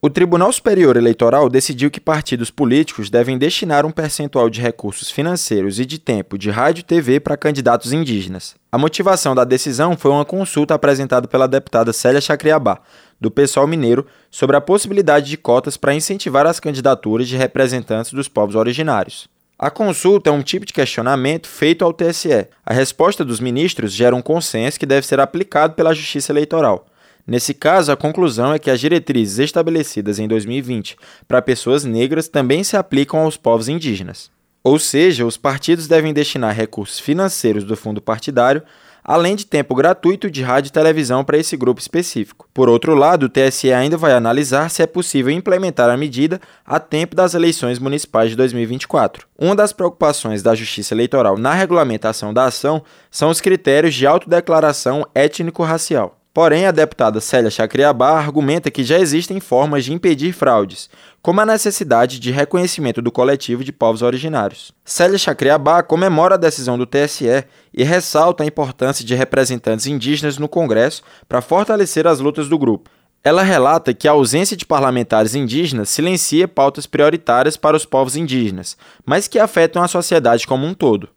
O Tribunal Superior Eleitoral decidiu que partidos políticos devem destinar um percentual de recursos financeiros e de tempo de rádio e TV para candidatos indígenas. A motivação da decisão foi uma consulta apresentada pela deputada Célia Chacriabá, do PSOL Mineiro, sobre a possibilidade de cotas para incentivar as candidaturas de representantes dos povos originários. A consulta é um tipo de questionamento feito ao TSE. A resposta dos ministros gera um consenso que deve ser aplicado pela Justiça Eleitoral. Nesse caso, a conclusão é que as diretrizes estabelecidas em 2020 para pessoas negras também se aplicam aos povos indígenas. Ou seja, os partidos devem destinar recursos financeiros do fundo partidário, além de tempo gratuito de rádio e televisão para esse grupo específico. Por outro lado, o TSE ainda vai analisar se é possível implementar a medida a tempo das eleições municipais de 2024. Uma das preocupações da Justiça Eleitoral na regulamentação da ação são os critérios de autodeclaração étnico-racial. Porém, a deputada Célia Chacriabá argumenta que já existem formas de impedir fraudes, como a necessidade de reconhecimento do coletivo de povos originários. Célia Chacriabá comemora a decisão do TSE e ressalta a importância de representantes indígenas no Congresso para fortalecer as lutas do grupo. Ela relata que a ausência de parlamentares indígenas silencia pautas prioritárias para os povos indígenas, mas que afetam a sociedade como um todo.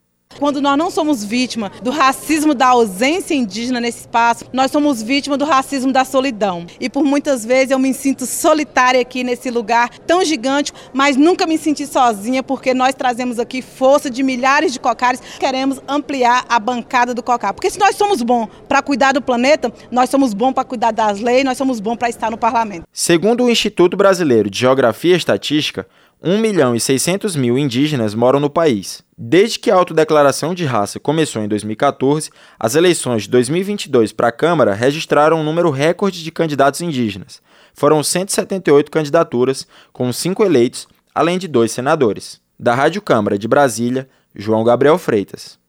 Quando nós não somos vítima do racismo da ausência indígena nesse espaço, nós somos vítima do racismo da solidão. E por muitas vezes eu me sinto solitária aqui nesse lugar tão gigante, mas nunca me senti sozinha porque nós trazemos aqui força de milhares de cocares. Queremos ampliar a bancada do cocar. Porque se nós somos bons para cuidar do planeta, nós somos bons para cuidar das leis, nós somos bons para estar no parlamento. Segundo o Instituto Brasileiro de Geografia e Estatística, 1 milhão e 600 mil indígenas moram no país. Desde que a autodeclaração de raça começou em 2014, as eleições de 2022 para a Câmara registraram um número recorde de candidatos indígenas. Foram 178 candidaturas, com cinco eleitos, além de dois senadores. Da Rádio Câmara de Brasília, João Gabriel Freitas.